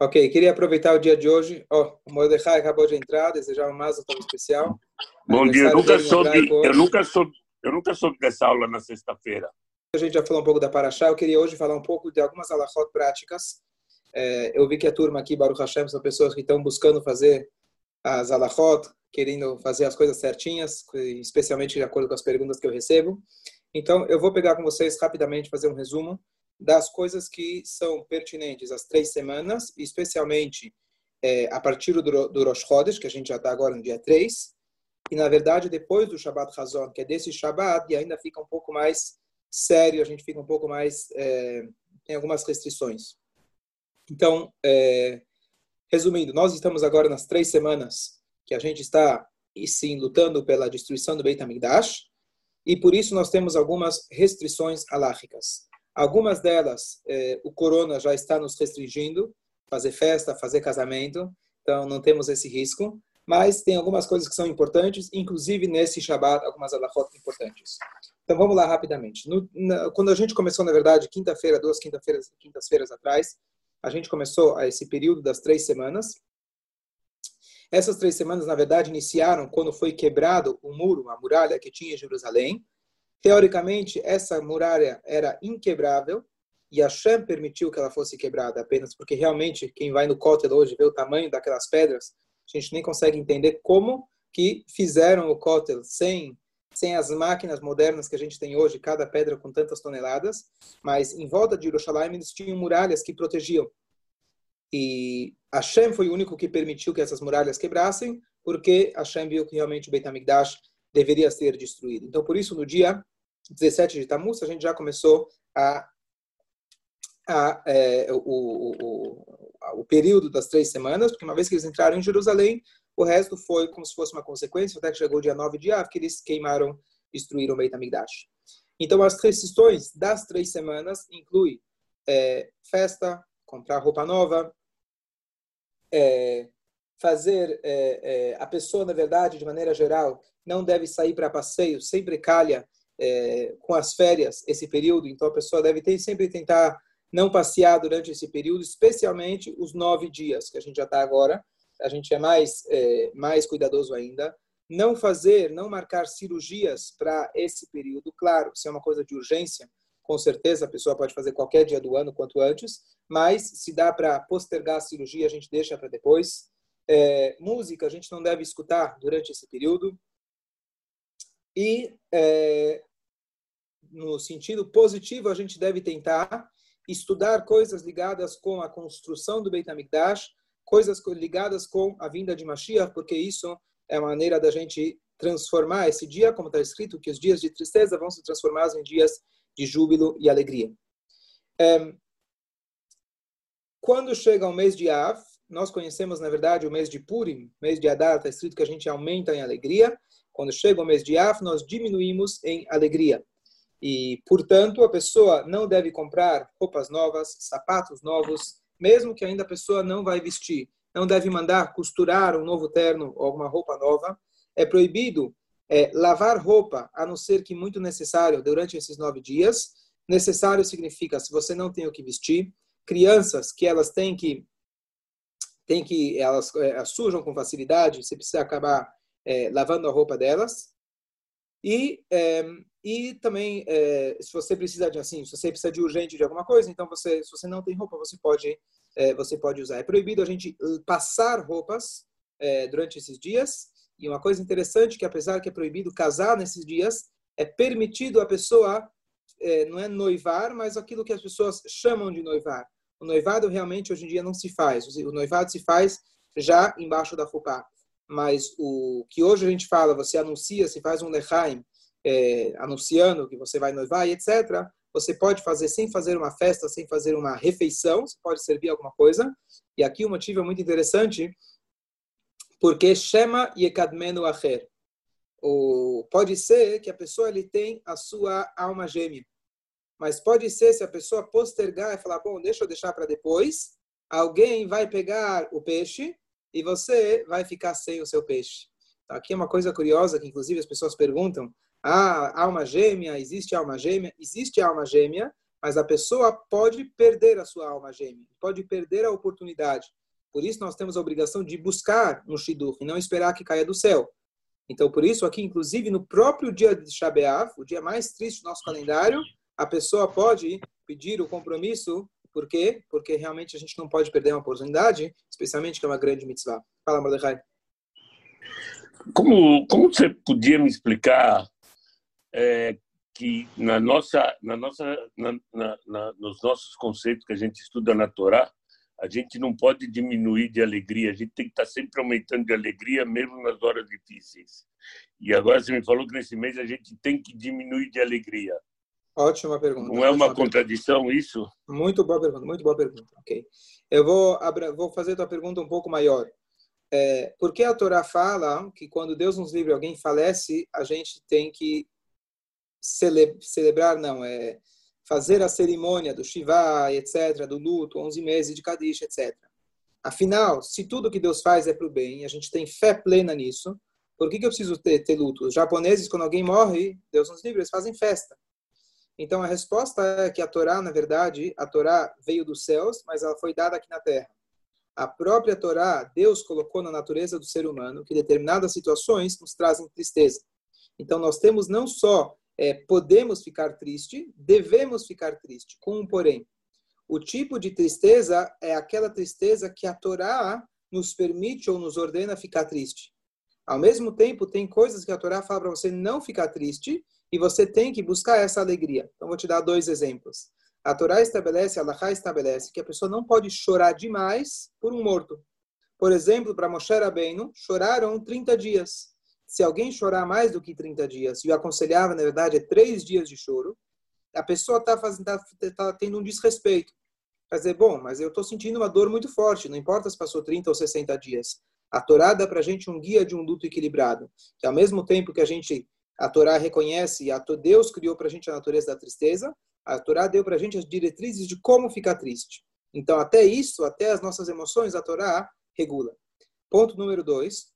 Ok, queria aproveitar o dia de hoje. Oh, o Mordecai acabou de entrar, desejar um mazo tão especial. Bom dia, eu nunca, soube, eu, nunca soube, eu nunca soube dessa aula na sexta-feira. A gente já falou um pouco da Paraxá, eu queria hoje falar um pouco de algumas alahot práticas. É, eu vi que a turma aqui, Baruch Hashem, são pessoas que estão buscando fazer as alahot, querendo fazer as coisas certinhas, especialmente de acordo com as perguntas que eu recebo. Então, eu vou pegar com vocês rapidamente, fazer um resumo das coisas que são pertinentes às três semanas, especialmente é, a partir do, do Rosh Chodesh, que a gente já está agora no dia 3, e na verdade depois do Shabbat Hazon, que é desse Shabbat, e ainda fica um pouco mais sério, a gente fica um pouco mais. É, tem algumas restrições. Então, é, resumindo, nós estamos agora nas três semanas que a gente está, e sim, lutando pela destruição do Beit HaMikdash, e por isso nós temos algumas restrições alágicas. Algumas delas, eh, o corona já está nos restringindo, fazer festa, fazer casamento, então não temos esse risco. Mas tem algumas coisas que são importantes, inclusive nesse Shabbat, algumas alahot importantes. Então vamos lá rapidamente. No, na, quando a gente começou, na verdade, quinta-feira, duas quinta-feiras quintas-feiras atrás, a gente começou esse período das três semanas. Essas três semanas, na verdade, iniciaram quando foi quebrado o muro, a muralha que tinha em Jerusalém. Teoricamente, essa muralha era inquebrável e Hashem permitiu que ela fosse quebrada apenas porque realmente quem vai no Kotel hoje vê o tamanho daquelas pedras, a gente nem consegue entender como que fizeram o Kotel sem sem as máquinas modernas que a gente tem hoje, cada pedra com tantas toneladas, mas em volta de Jerusalém eles tinham muralhas que protegiam. E Hashem foi o único que permitiu que essas muralhas quebrassem, porque Hashem viu que realmente o Beit HaMikdash deveria ser destruído. Então, por isso, no dia 17 de Tammuz, a gente já começou a, a é, o, o, o, o, período das três semanas, porque uma vez que eles entraram em Jerusalém, o resto foi como se fosse uma consequência, até que chegou o dia 9 de Av, que eles queimaram, destruíram o Beit HaMikdash. Então, as restrições das três semanas incluem é, festa, comprar roupa nova, é, fazer é, é, a pessoa, na verdade, de maneira geral, não deve sair para passeio, sempre calha é, com as férias esse período, então a pessoa deve ter, sempre tentar não passear durante esse período, especialmente os nove dias que a gente já está agora, a gente é mais, é, mais cuidadoso ainda. Não fazer, não marcar cirurgias para esse período, claro, se é uma coisa de urgência, com certeza a pessoa pode fazer qualquer dia do ano, quanto antes, mas se dá para postergar a cirurgia, a gente deixa para depois. É, música a gente não deve escutar durante esse período. E, é, no sentido positivo, a gente deve tentar estudar coisas ligadas com a construção do Beit HaMikdash, coisas ligadas com a vinda de Mashiach, porque isso é a maneira da gente transformar esse dia, como está escrito, que os dias de tristeza vão se transformar em dias de júbilo e alegria. É, quando chega o mês de Av, nós conhecemos, na verdade, o mês de Purim, mês de Adar, está escrito que a gente aumenta em alegria. Quando chega o mês de Av, nós diminuímos em alegria. E, portanto, a pessoa não deve comprar roupas novas, sapatos novos, mesmo que ainda a pessoa não vai vestir. Não deve mandar costurar um novo terno ou alguma roupa nova. É proibido é, lavar roupa, a não ser que muito necessário durante esses nove dias. Necessário significa se você não tem o que vestir. Crianças que elas têm que tem que elas é, sujam com facilidade, você precisa acabar é, lavando a roupa delas. E é, e também é, se você precisa de assim, se você precisa de urgente de alguma coisa, então você se você não tem roupa, você pode é, você pode usar. É proibido a gente passar roupas é, durante esses dias. E uma coisa interessante que apesar que é proibido casar nesses dias, é permitido a pessoa é, não é noivar, mas aquilo que as pessoas chamam de noivar. O noivado realmente hoje em dia não se faz. O noivado se faz já embaixo da roupa. Mas o que hoje a gente fala, você anuncia, se faz um lechaim, é, anunciando que você vai noivar e etc., você pode fazer sem fazer uma festa, sem fazer uma refeição, você pode servir alguma coisa. E aqui o motivo é muito interessante, porque Shema Yekadmenu Acher. O, pode ser que a pessoa ele tem a sua alma gêmea. Mas pode ser se a pessoa postergar e falar, bom, deixa eu deixar para depois, alguém vai pegar o peixe e você vai ficar sem o seu peixe. Então, aqui é uma coisa curiosa que inclusive as pessoas perguntam, ah, alma gêmea, existe alma gêmea? Existe alma gêmea, mas a pessoa pode perder a sua alma gêmea, pode perder a oportunidade. Por isso nós temos a obrigação de buscar um shidduch e não esperar que caia do céu. Então, por isso, aqui, inclusive, no próprio dia de Shabeav, o dia mais triste do nosso calendário, a pessoa pode pedir o compromisso. Por quê? Porque realmente a gente não pode perder uma oportunidade, especialmente que é uma grande mitzvah. Fala, Mordecai. Como, como você podia me explicar é, que na nossa, na nossa, na, na, na, nos nossos conceitos que a gente estuda na Torá, a gente não pode diminuir de alegria, a gente tem que estar sempre aumentando de alegria, mesmo nas horas difíceis. E agora você me falou que nesse mês a gente tem que diminuir de alegria. Ótima pergunta. Não é uma contradição pergunta. isso? Muito boa pergunta, muito boa pergunta. Ok. Eu vou, vou fazer a tua pergunta um pouco maior. É, porque a Torá fala que quando Deus nos livre alguém falece, a gente tem que cele, celebrar, não, é fazer a cerimônia do Shiva, etc., do luto, 11 meses de Kadish, etc. Afinal, se tudo que Deus faz é para o bem, a gente tem fé plena nisso, por que, que eu preciso ter, ter luto? Os japoneses, quando alguém morre, Deus nos livre, eles fazem festa. Então, a resposta é que a Torá, na verdade, a Torá veio dos céus, mas ela foi dada aqui na Terra. A própria Torá, Deus colocou na natureza do ser humano que determinadas situações nos trazem tristeza. Então, nós temos não só é, podemos ficar triste, devemos ficar triste, com um porém. O tipo de tristeza é aquela tristeza que a Torá nos permite ou nos ordena ficar triste. Ao mesmo tempo, tem coisas que a Torá fala para você não ficar triste e você tem que buscar essa alegria. Então, vou te dar dois exemplos. A Torá estabelece, a Lachá estabelece que a pessoa não pode chorar demais por um morto. Por exemplo, para Moshe Rabbeinu, choraram 30 dias se alguém chorar mais do que 30 dias, e o aconselhava, na verdade, é três dias de choro, a pessoa está tá, tá tendo um desrespeito. Quer dizer, bom, mas eu estou sentindo uma dor muito forte, não importa se passou 30 ou 60 dias. A Torá dá para a gente um guia de um luto equilibrado, que ao mesmo tempo que a gente, a Torá reconhece, a Deus criou para a gente a natureza da tristeza, a Torá deu para a gente as diretrizes de como ficar triste. Então, até isso, até as nossas emoções, a Torá regula. Ponto número dois,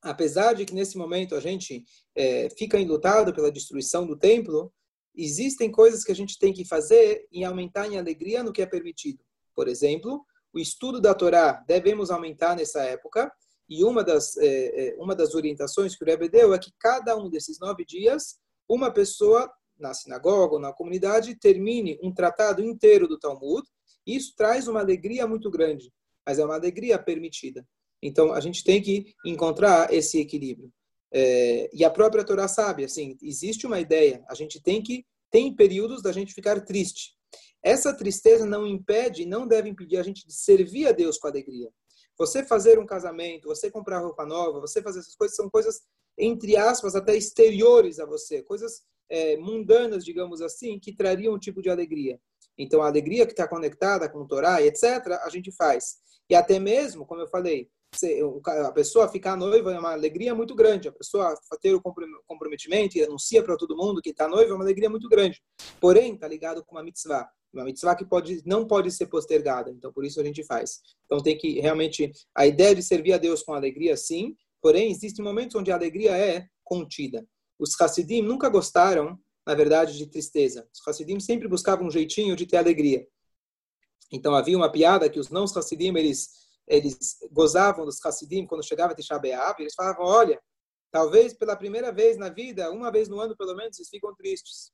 apesar de que nesse momento a gente é, fica enlutado pela destruição do templo, existem coisas que a gente tem que fazer e aumentar em alegria no que é permitido. Por exemplo, o estudo da Torá devemos aumentar nessa época, e uma das, é, é uma das orientações que o Rebbe deu é que cada um desses nove dias, uma pessoa na sinagoga ou na comunidade termine um tratado inteiro do Talmud. Isso traz uma alegria muito grande, mas é uma alegria permitida. Então, a gente tem que encontrar esse equilíbrio. É, e a própria Torá sabe, assim, existe uma ideia, a gente tem que, tem períodos da gente ficar triste. Essa tristeza não impede, não deve impedir a gente de servir a Deus com alegria. Você fazer um casamento, você comprar roupa nova, você fazer essas coisas, são coisas, entre aspas, até exteriores a você, coisas é, mundanas, digamos assim, que trariam um tipo de alegria. Então, a alegria que está conectada com o Torá, etc., a gente faz. E até mesmo, como eu falei, a pessoa ficar noiva é uma alegria muito grande. A pessoa ter o comprometimento e anuncia para todo mundo que está noiva é uma alegria muito grande. Porém, está ligado com uma mitzvah. Uma mitzvah que pode, não pode ser postergada. Então, por isso a gente faz. Então, tem que realmente... A ideia de servir a Deus com alegria, sim. Porém, existem momentos onde a alegria é contida. Os Hassidim nunca gostaram, na verdade, de tristeza. Os Hassidim sempre buscavam um jeitinho de ter alegria. Então, havia uma piada que os não Hassidim, eles eles gozavam dos Hassidim quando chegava Tisha B'Av, eles falavam, olha, talvez pela primeira vez na vida, uma vez no ano pelo menos, vocês ficam tristes.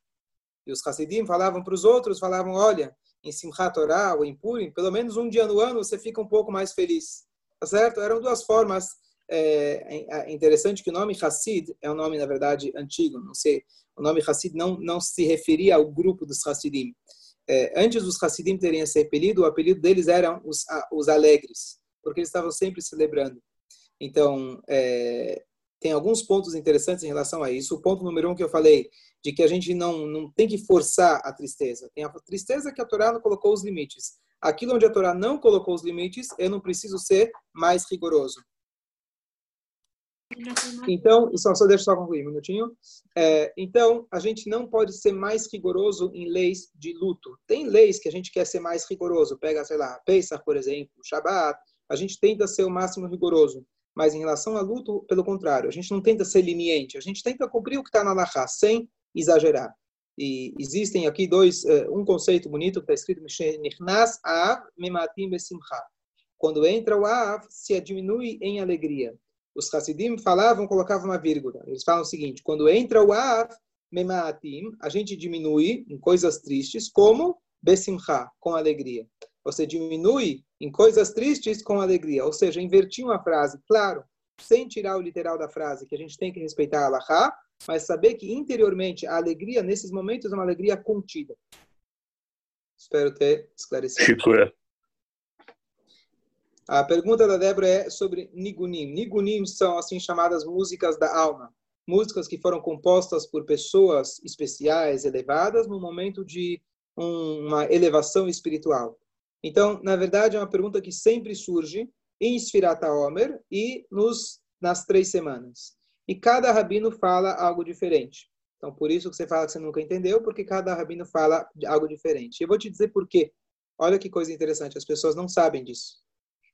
E os Hassidim falavam para os outros, falavam, olha, em Simchat Torah ou em Purim, pelo menos um dia no ano você fica um pouco mais feliz. Tá certo? Eram duas formas. É, é interessante que o nome Hassid é um nome, na verdade, antigo. Não sei, o nome Hassid não, não se referia ao grupo dos Hassidim. É, antes dos Hassidim terem esse apelido, o apelido deles eram os, os alegres porque eles estavam sempre celebrando. Então, é, tem alguns pontos interessantes em relação a isso. O ponto número um que eu falei, de que a gente não, não tem que forçar a tristeza. Tem a tristeza que a Torá não colocou os limites. Aquilo onde a Torá não colocou os limites, eu não preciso ser mais rigoroso. Então, só, só deixa só concluir um minutinho. É, então, a gente não pode ser mais rigoroso em leis de luto. Tem leis que a gente quer ser mais rigoroso. Pega, sei lá, Pesach, por exemplo, Shabbat, a gente tenta ser o máximo rigoroso. Mas em relação a luto, pelo contrário, a gente não tenta ser leniente, a gente tenta cumprir o que está na Lahá, sem exagerar. E existem aqui dois, uh, um conceito bonito que está escrito Nichnas Av Mematim Besimcha. Quando entra o Av, se diminui em alegria. Os Hasidim falavam, colocavam uma vírgula. Eles falam o seguinte: quando entra o Av Mematim, a gente diminui em coisas tristes, como Besimcha, com alegria. Você diminui em coisas tristes com alegria. Ou seja, invertir uma frase, claro, sem tirar o literal da frase, que a gente tem que respeitar a Allahá, mas saber que interiormente a alegria, nesses momentos, é uma alegria contida. Espero ter esclarecido. Chico, é. A pergunta da Débora é sobre Nigunim. Nigunim são assim chamadas músicas da alma. Músicas que foram compostas por pessoas especiais, elevadas, no momento de um, uma elevação espiritual. Então, na verdade, é uma pergunta que sempre surge em Sfirata Omer e nos, nas três semanas. E cada rabino fala algo diferente. Então, por isso que você fala que você nunca entendeu, porque cada rabino fala algo diferente. Eu vou te dizer por quê. Olha que coisa interessante, as pessoas não sabem disso.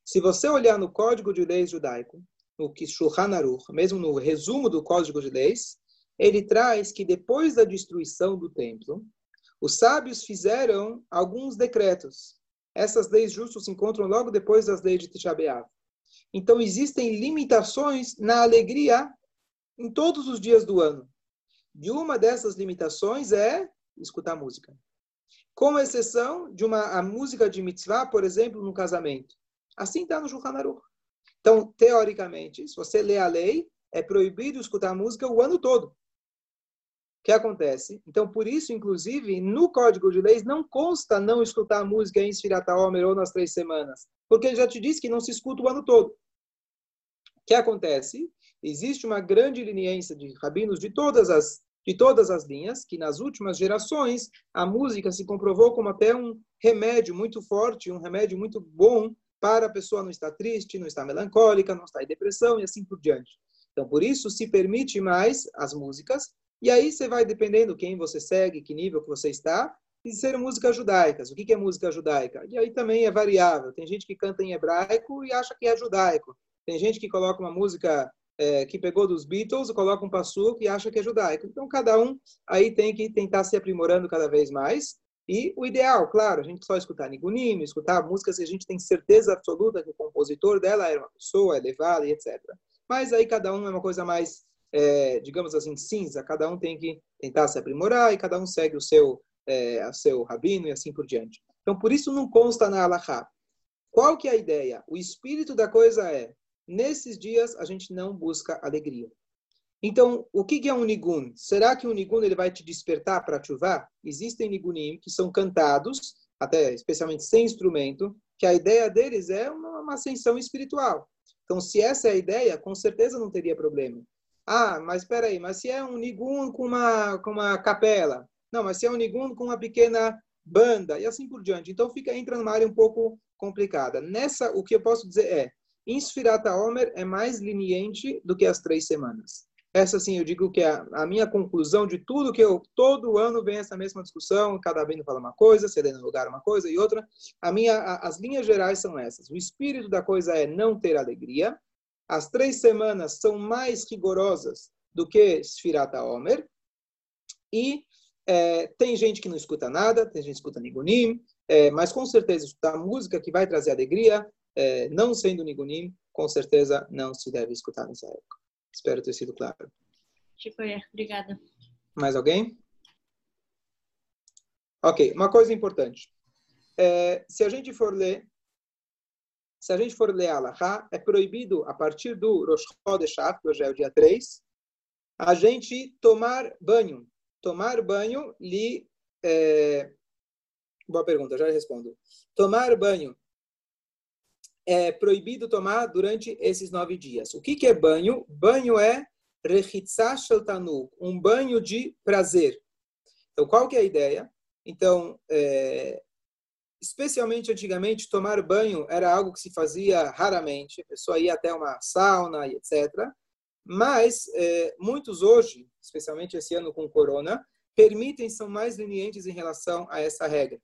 Se você olhar no Código de Leis Judaico, no Shulchan Aruch, mesmo no resumo do Código de Leis, ele traz que depois da destruição do templo, os sábios fizeram alguns decretos. Essas leis justas se encontram logo depois das leis de Tisha. Então, existem limitações na alegria em todos os dias do ano. E uma dessas limitações é escutar música. Com exceção de uma a música de mitzvah, por exemplo, no casamento. Assim está no Shulchan Aruch. Então, teoricamente, se você lê a lei, é proibido escutar música o ano todo que acontece? Então, por isso, inclusive, no Código de Leis não consta não escutar música em Sfirata Homer ou nas três semanas, porque ele já te disse que não se escuta o ano todo. O que acontece? Existe uma grande liniência de rabinos de todas as de todas as linhas, que nas últimas gerações a música se comprovou como até um remédio muito forte, um remédio muito bom para a pessoa não estar triste, não estar melancólica, não estar em depressão e assim por diante. Então, por isso se permite mais as músicas, e aí você vai dependendo quem você segue, que nível que você está, e ser músicas judaicas. O que é música judaica? E aí também é variável. Tem gente que canta em hebraico e acha que é judaico. Tem gente que coloca uma música é, que pegou dos Beatles, coloca um passuco e acha que é judaico. Então, cada um aí tem que tentar se aprimorando cada vez mais. E o ideal, claro, a gente só escutar Nigunim, escutar músicas que a gente tem certeza absoluta que o compositor dela era uma pessoa elevada e etc. Mas aí cada um é uma coisa mais é, digamos assim, cinza, cada um tem que tentar se aprimorar e cada um segue o seu, é, seu rabino e assim por diante. Então, por isso não consta na Allahá. Qual que é a ideia? O espírito da coisa é, nesses dias a gente não busca alegria. Então, o que é um nigun? Será que o nigun ele vai te despertar para chuvar? Existem nigunim que são cantados, até especialmente sem instrumento, que a ideia deles é uma, uma ascensão espiritual. Então, se essa é a ideia, com certeza não teria problema. Ah, mas espera aí, mas se é um nigun com uma, com uma capela? Não, mas se é um nigun com uma pequena banda e assim por diante. Então fica entra numa área um pouco complicada. Nessa, o que eu posso dizer é, Insfirata Omer é mais leniente do que as três semanas. Essa sim, eu digo que é a, minha conclusão de tudo que eu todo ano vem essa mesma discussão, cada vez fala uma coisa, cedendo lugar uma coisa e outra. A minha, a, as linhas gerais são essas. O espírito da coisa é não ter alegria. As três semanas são mais rigorosas do que Sfirata Omer. E é, tem gente que não escuta nada, tem gente que escuta Nigunim, é, mas com certeza escutar música que vai trazer alegria, é, não sendo Nigunim, com certeza não se deve escutar nessa época. Espero ter sido claro. Chicoia, obrigada. Mais alguém? Ok, uma coisa importante. É, se a gente for ler se a gente for ler a Allahá, é proibido, a partir do Rosh Chodesh que hoje é o dia 3, a gente tomar banho. Tomar banho lhe... É... Boa pergunta, já respondo. Tomar banho é proibido tomar durante esses nove dias. O que, que é banho? Banho é um banho de prazer. Então, qual que é a ideia? Então, é, especialmente antigamente, tomar banho era algo que se fazia raramente, a pessoa ia até uma sauna e etc. Mas é, muitos hoje, especialmente esse ano com corona, permitem, são mais lenientes em relação a essa regra.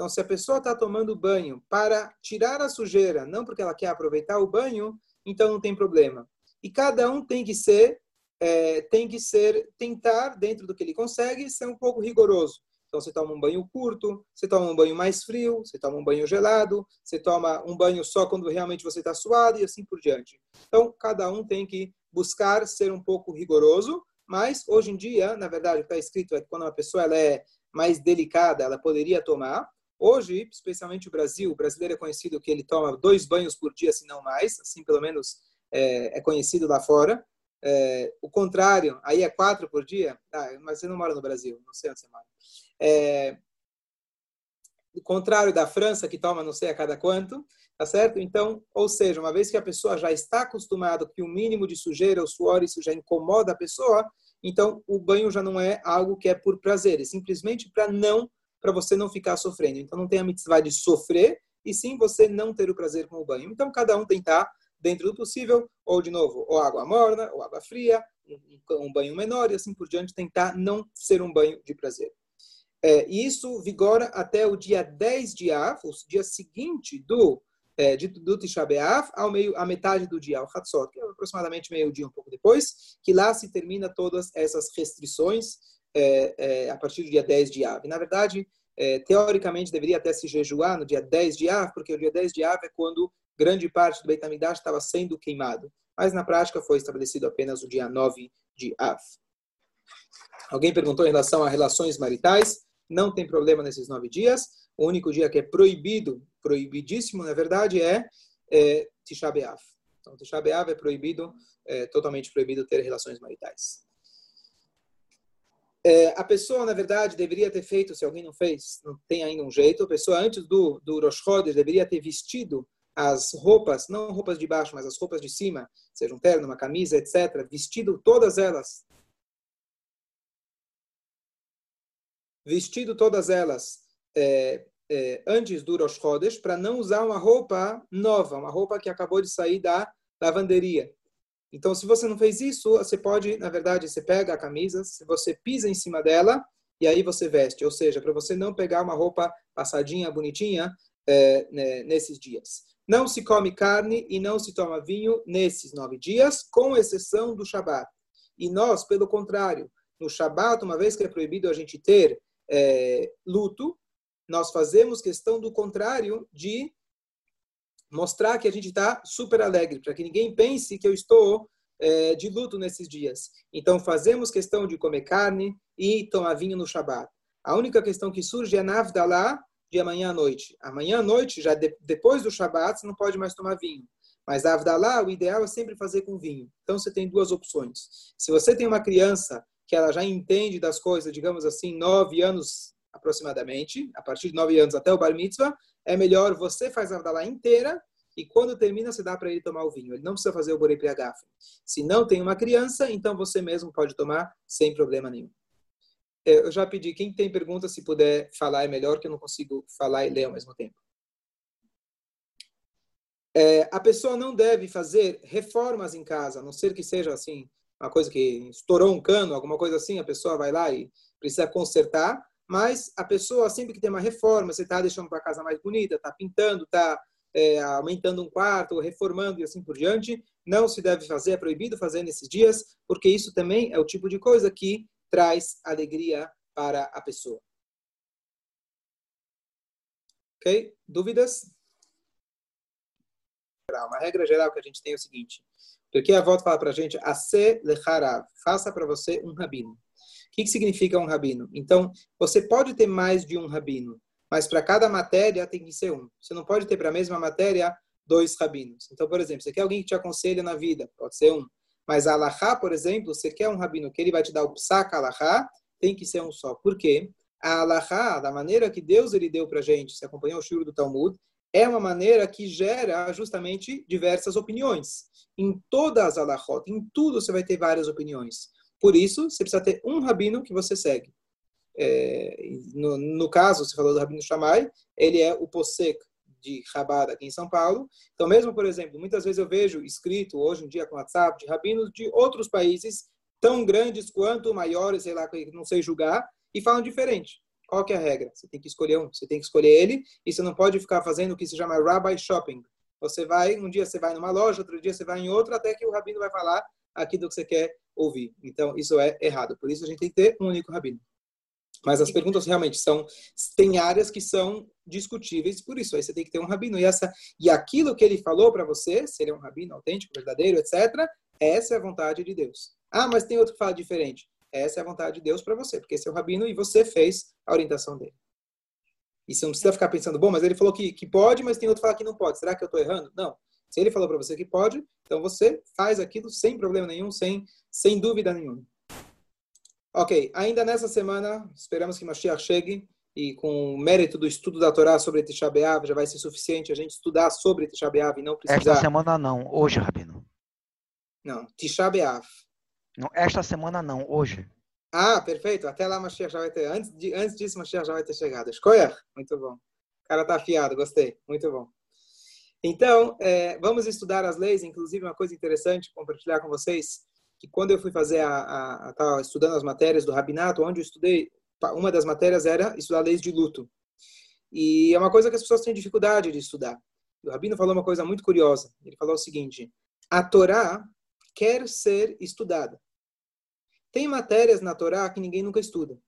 Então, se a pessoa está tomando banho para tirar a sujeira, não porque ela quer aproveitar o banho, então não tem problema. E cada um tem que ser é, tem que ser, tentar, dentro do que ele consegue, ser um pouco rigoroso. Então, você toma um banho curto, você toma um banho mais frio, você toma um banho gelado, você toma um banho só quando realmente você está suado e assim por diante. Então, cada um tem que buscar ser um pouco rigoroso, mas hoje em dia, na verdade, está escrito é que quando uma pessoa ela é mais delicada, ela poderia tomar. Hoje, especialmente o Brasil, o brasileiro é conhecido que ele toma dois banhos por dia, se não mais, assim pelo menos é, é conhecido lá fora. É, o contrário, aí é quatro por dia, ah, mas você não mora no Brasil, não sei onde você mora. É, o contrário da França, que toma não sei a cada quanto, tá certo? Então, ou seja, uma vez que a pessoa já está acostumada que o mínimo de sujeira, o suor, isso já incomoda a pessoa, então o banho já não é algo que é por prazer, é simplesmente para não, para você não ficar sofrendo. Então não tem a mitzvah de sofrer, e sim você não ter o prazer com o banho. Então cada um tentar dentro do possível, ou de novo, ou água morna, ou água fria, um, banho menor e assim por diante, tentar não ser um banho de prazer. É, isso vigora até o dia 10 de Av, o dia seguinte do é, de, do Tisha B'Av ao meio, à metade do dia, ao Hatzot, que é aproximadamente meio dia, um pouco depois, que lá se termina todas essas restrições é, é, a partir do dia 10 de Av. Na verdade, é, teoricamente, deveria até se jejuar no dia 10 de Av, porque o dia 10 de Av é quando grande parte do Beit estava sendo queimado. Mas, na prática, foi estabelecido apenas o dia 9 de Av. Alguém perguntou em relação a relações maritais. Não tem problema nesses nove dias. O único dia que é proibido, proibidíssimo, na verdade, é, é Tisha B'Av. Então, Tisha B'Av é proibido, é totalmente proibido ter relações maritais. É, a pessoa, na verdade, deveria ter feito, se alguém não fez, não tem ainda um jeito, a pessoa antes do, do Rosh Chodesh deveria ter vestido as roupas, não roupas de baixo, mas as roupas de cima, seja um terno, uma camisa, etc., vestido todas elas, vestido todas elas é, é, antes do Rosh Chodesh, para não usar uma roupa nova, uma roupa que acabou de sair da lavanderia. Então, se você não fez isso, você pode, na verdade, você pega a camisa, se você pisa em cima dela e aí você veste. Ou seja, para você não pegar uma roupa passadinha, bonitinha, é, né, nesses dias. Não se come carne e não se toma vinho nesses nove dias, com exceção do Shabat. E nós, pelo contrário, no Shabat, uma vez que é proibido a gente ter é, luto, nós fazemos questão do contrário de mostrar que a gente está super alegre, para que ninguém pense que eu estou é, de luto nesses dias. Então, fazemos questão de comer carne e tomar vinho no Shabat. A única questão que surge é na Avdalá, de amanhã à noite. Amanhã à noite, já de, depois do Shabat, você não pode mais tomar vinho. Mas a Avdalá, o ideal é sempre fazer com vinho. Então, você tem duas opções. Se você tem uma criança que ela já entende das coisas, digamos assim, nove anos aproximadamente, a partir de nove anos até o bar mitzvah, é melhor você faz a Avdalá inteira e quando termina você dá para ele tomar o vinho. Ele não precisa fazer o borei priagafe. Se não tem uma criança, então você mesmo pode tomar sem problema nenhum. É, eu já pedi, quem tem pergunta, se puder falar é melhor, que eu não consigo falar e ler ao mesmo tempo. É, a pessoa não deve fazer reformas em casa, a não ser que seja assim, uma coisa que estourou um cano, alguma coisa assim, a pessoa vai lá e precisa consertar, mas a pessoa, sempre que tem uma reforma, você está deixando a casa mais bonita, está pintando, está é, aumentando um quarto, reformando e assim por diante, não se deve fazer, é proibido fazer nesses dias, porque isso também é o tipo de coisa que traz alegria para a pessoa. Ok? Dúvidas? Uma regra geral que a gente tem é o seguinte, porque a volta fala para a gente, faça para você um rabino. Que, que significa um rabino? Então, você pode ter mais de um rabino, mas para cada matéria tem que ser um. Você não pode ter para a mesma matéria dois rabinos. Então, por exemplo, você quer alguém que te aconselhe na vida, pode ser um. Mas a Alahá, por exemplo, você quer um rabino que ele vai te dar o psak Alahá, tem que ser um só. Por quê? A Alahá, da maneira que Deus ele deu para gente, se acompanhou o shur do Talmud, é uma maneira que gera justamente diversas opiniões. Em todas as alahot, em tudo você vai ter várias opiniões. Por isso, você precisa ter um rabino que você segue. É, no, no, caso, você falou do Rabino Shammai, ele é o Posek de Rabat aqui em São Paulo. Então, mesmo, por exemplo, muitas vezes eu vejo escrito hoje em dia com WhatsApp de rabinos de outros países tão grandes quanto maiores, sei lá, não sei julgar, e falam diferente. Qual que é a regra? Você tem que escolher um, você tem que escolher ele, e você não pode ficar fazendo o que se chama rabbi shopping. Você vai, um dia você vai numa loja, outro dia você vai em outra, até que o rabino vai falar aquilo que você quer ouvir. Então, isso é errado. Por isso, a gente tem que ter um único rabino. Mas as perguntas realmente são tem áreas que são discutíveis, por isso aí você tem que ter um rabino e essa e aquilo que ele falou para você, se ele é um rabino autêntico, verdadeiro, etc. Essa é a vontade de Deus. Ah, mas tem outro que fala diferente. Essa é a vontade de Deus para você, porque esse é o rabino e você fez a orientação dele. E você não precisa ficar pensando, bom, mas ele falou que, que pode, mas tem outro que fala que não pode. Será que eu estou errando? Não. Se ele falou para você que pode, então você faz aquilo sem problema nenhum, sem, sem dúvida nenhuma. Ok, ainda nessa semana, esperamos que Mashiach chegue e com o mérito do estudo da Torá sobre Tisha B'Av, já vai ser suficiente a gente estudar sobre Tisha B'Av e não precisar... Esta semana não, hoje, Rabino. Não, Tisha B'Av. Não, esta semana não, hoje. Ah, perfeito. Até lá Mashiach já vai ter. Antes, de, antes disso, Mashiach já vai ter chegado. Escolher. Muito bom. O cara tá afiado, gostei. Muito bom. Então, é, vamos estudar as leis. Inclusive, uma coisa interessante compartilhar com vocês, que quando eu fui fazer a, a, a estudando as matérias do rabinato, onde eu estudei, uma das matérias era estudar leis de luto. E é uma coisa que as pessoas têm dificuldade de estudar. O rabino falou uma coisa muito curiosa. Ele falou o seguinte: a Torá quer ser estudada. Tem matérias na Torá que ninguém nunca estuda.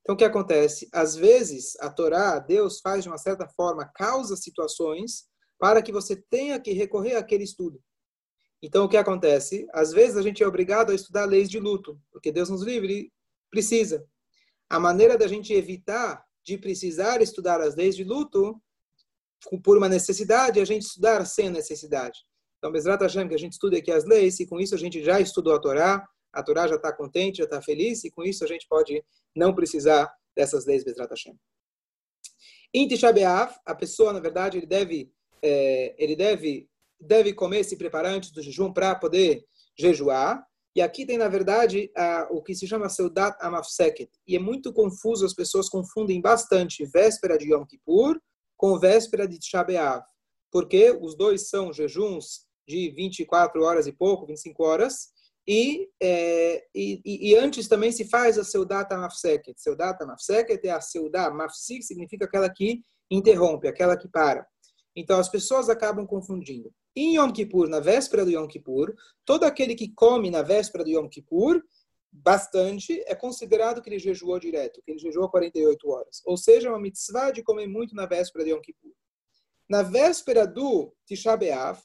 Então, o que acontece? Às vezes, a Torá, Deus faz de uma certa forma, causa situações para que você tenha que recorrer àquele estudo. Então, o que acontece? Às vezes, a gente é obrigado a estudar leis de luto, porque Deus nos livre precisa. A maneira da gente evitar de precisar estudar as leis de luto por uma necessidade é a gente estudar sem necessidade. Então, Bezrat Hashem, que a gente estude aqui as leis, e com isso a gente já estudou a Torá, a Torá já está contente, já está feliz, e com isso a gente pode não precisar dessas leis Bezrat Hashem. Em a pessoa, na verdade, ele deve, é, ele deve, deve comer, se preparar antes do jejum para poder jejuar. E aqui tem, na verdade, a, o que se chama Seudat Amafseket. E é muito confuso, as pessoas confundem bastante véspera de Yom Kippur com véspera de Tisha B'Av. Porque os dois são jejuns de 24 horas e pouco, 25 horas, e, é, e, e, antes também se faz a seudata mafseket. Seudata mafseket é a seudá, mafsik significa aquela que interrompe, aquela que para. Então as pessoas acabam confundindo. Em Yom Kippur, na véspera do Yom Kippur, todo aquele que come na véspera do Yom Kippur, bastante, é considerado que ele jejuou direto, que ele jejuou 48 horas. Ou seja, uma mitzvah de comer muito na véspera de Yom Kippur. Na véspera do Tisha B'Av,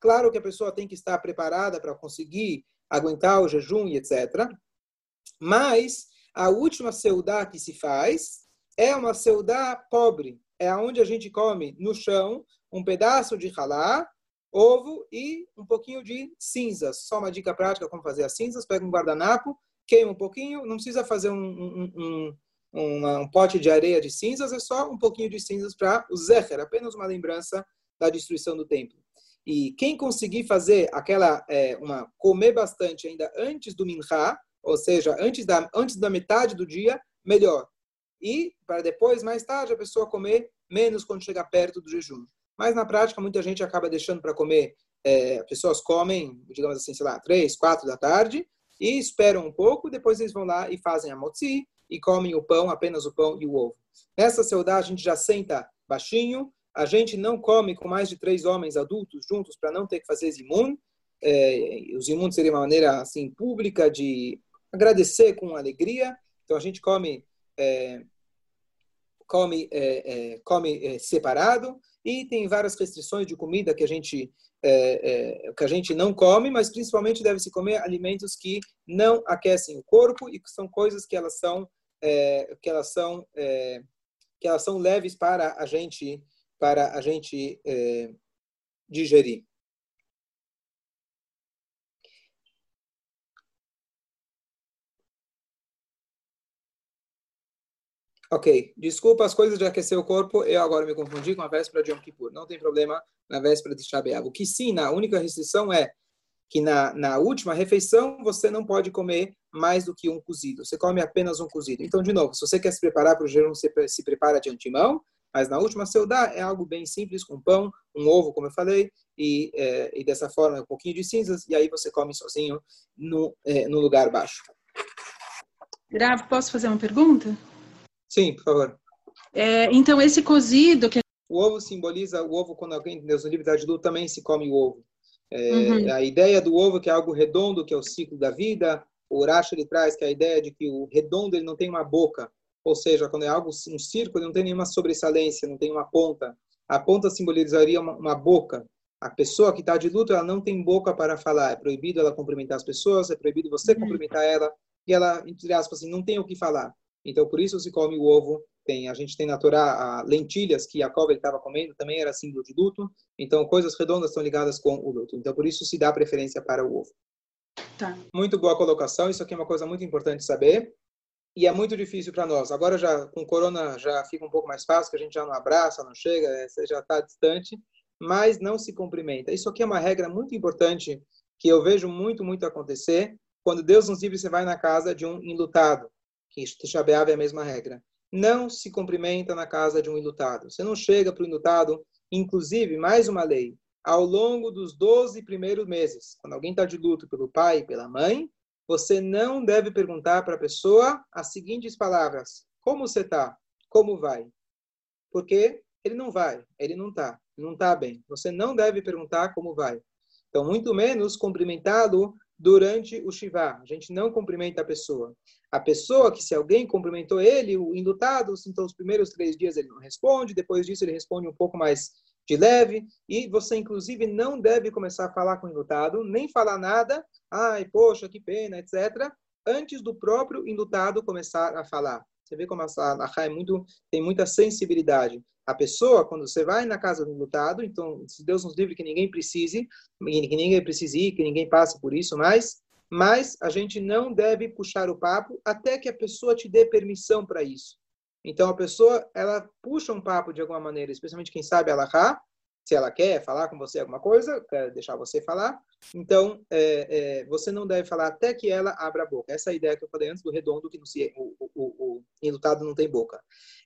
Claro que a pessoa tem que estar preparada para conseguir aguentar o jejum e etc. Mas a última seudá que se faz é uma seudá pobre. É onde a gente come no chão um pedaço de halá, ovo e um pouquinho de cinzas. Só uma dica prática como fazer as cinzas. Pega um guardanapo, queima um pouquinho. Não precisa fazer um, um, um, um, pote de areia de cinzas. É só um pouquinho de cinzas para o zecher. Apenas uma lembrança da destruição do templo. E quem conseguir fazer aquela, é, uma comer bastante ainda antes do minhá, ou seja, antes da, antes da metade do dia, melhor. E para depois, mais tarde, a pessoa comer menos quando chegar perto do jejum. Mas na prática, muita gente acaba deixando para comer. É, pessoas comem, digamos assim, sei lá, três, quatro da tarde e esperam um pouco. Depois eles vão lá e fazem a motzi e comem o pão, apenas o pão e o ovo. Nessa saudade, a gente já senta baixinho, a gente não come com mais de três homens adultos juntos para não ter que fazer zimun. É, o zimun seria uma maneira assim pública de agradecer com alegria. Então a gente come é, come é, é come é, separado e tem várias restrições de comida que a gente é, que a gente não come, mas principalmente deve se comer alimentos que não aquecem o corpo e que são coisas que elas são que elas são que elas são leves para a gente para a gente é, digerir. Ok, desculpa as coisas de aquecer o corpo, eu agora me confundi com a véspera de Yom Kippur. Não tem problema na véspera de Shabeav. O que sim, a única restrição é que na, na última refeição você não pode comer mais do que um cozido. Você come apenas um cozido. Então, de novo, se você quer se preparar para o jejum, você se prepara de antemão. Mas na última seudá é algo bem simples, com pão, um ovo, como eu falei, e, é, e dessa forma um pouquinho de cinzas, e aí você come sozinho no, é, no lugar baixo. Grave, posso fazer uma pergunta? Sim, por favor. É, então, esse cozido que... O ovo simboliza o ovo, quando alguém, Deus no livre da também se come o ovo. É, uhum. A ideia do ovo que é algo redondo, que é o ciclo da vida. O Urash ele traz que é a ideia de que o redondo ele não tem uma boca, ou seja, quando é algo um círculo, ele não tem nenhuma sobressalência, não tem uma ponta. A ponta simbolizaria uma, uma boca. A pessoa que está de luto, ela não tem boca para falar. É proibido ela cumprimentar as pessoas, é proibido você uhum. cumprimentar ela. E ela, entre aspas, assim, não tem o que falar. Então, por isso se come o ovo. Tem, a gente tem na Torá lentilhas que Jacob estava comendo, também era símbolo de luto. Então, coisas redondas estão ligadas com o luto. Então, por isso se dá preferência para o ovo. Tá. Muito boa colocação. Isso aqui é uma coisa muito importante saber. E é muito difícil para nós. Agora, já com corona, já fica um pouco mais fácil, que a gente já não abraça, não chega, é, você já está distante, mas não se cumprimenta. Isso aqui é uma regra muito importante que eu vejo muito, muito acontecer. Quando Deus nos livre, você vai na casa de um enlutado que Tisha é a mesma regra. Não se cumprimenta na casa de um ilutado. Você não chega para o ilutado, inclusive, mais uma lei, ao longo dos 12 primeiros meses, quando alguém está de luto pelo pai e pela mãe, você não deve perguntar para a pessoa as seguintes palavras: Como você está? Como vai? Porque ele não vai, ele não está, não está bem. Você não deve perguntar como vai. Então, muito menos cumprimentá-lo durante o Shiva. A gente não cumprimenta a pessoa. A pessoa que, se alguém cumprimentou ele, o indutado, então os primeiros três dias ele não responde, depois disso ele responde um pouco mais de leve, e você, inclusive, não deve começar a falar com o indutado, nem falar nada, ai, poxa, que pena, etc., antes do próprio indutado começar a falar. Você vê como a Laha é muito, tem muita sensibilidade. A pessoa, quando você vai na casa do lutado, então, se Deus nos livre que ninguém precise, que ninguém precise ir, que ninguém passe por isso mais, mas a gente não deve puxar o papo até que a pessoa te dê permissão para isso. Então, a pessoa, ela puxa um papo de alguma maneira, especialmente quem sabe ela se ela quer falar com você alguma coisa, quer deixar você falar, então é, é, você não deve falar até que ela abra a boca. Essa é a ideia que eu falei antes do redondo, que no, o, o, o, enlutado não tem boca.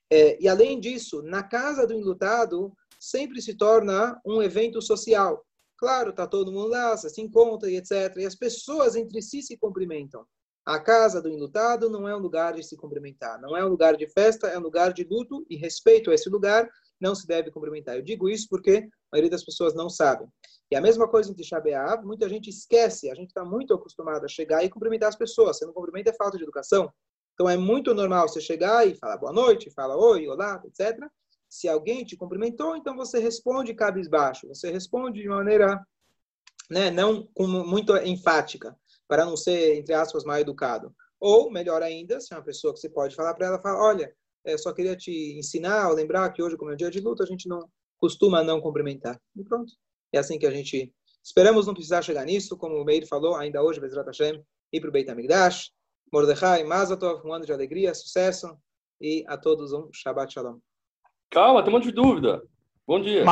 É, e além disso, na casa do enlutado sempre se torna um evento social. Claro, está todo mundo lá, você se encontra e etc. E as pessoas entre si se cumprimentam. A casa do enlutado não é um lugar de se cumprimentar, não é um lugar de festa, é um lugar de luto e respeito a esse lugar não se deve cumprimentar. Eu digo isso porque a maioria das pessoas não sabem. E a mesma coisa em Tisha B'Av, muita gente esquece, a gente está muito acostumado a chegar e cumprimentar as pessoas. Se não cumprimenta é falta de educação. Então é muito normal você chegar e falar boa noite, fala oi, olá, etc. Se alguém te cumprimentou, então você responde cabisbaixo. Você responde de maneira né, não com muito enfática, para não ser, entre aspas, mal educado. Ou, melhor ainda, se é uma pessoa que você pode falar para ela, fala, olha, é, só queria te ensinar, ou lembrar que hoje, como é um dia de luta, a gente não costuma não cumprimentar. E pronto. É assim que a gente... Esperamos não precisar chegar nisso, como o Meir falou, ainda hoje, Bezrat Hashem, ir para o Beit HaMikdash. Mordechai, Mazatov, um ano de alegria, sucesso, e a todos um Shabbat Shalom. Calma, tem um monte de dúvida. Bom dia.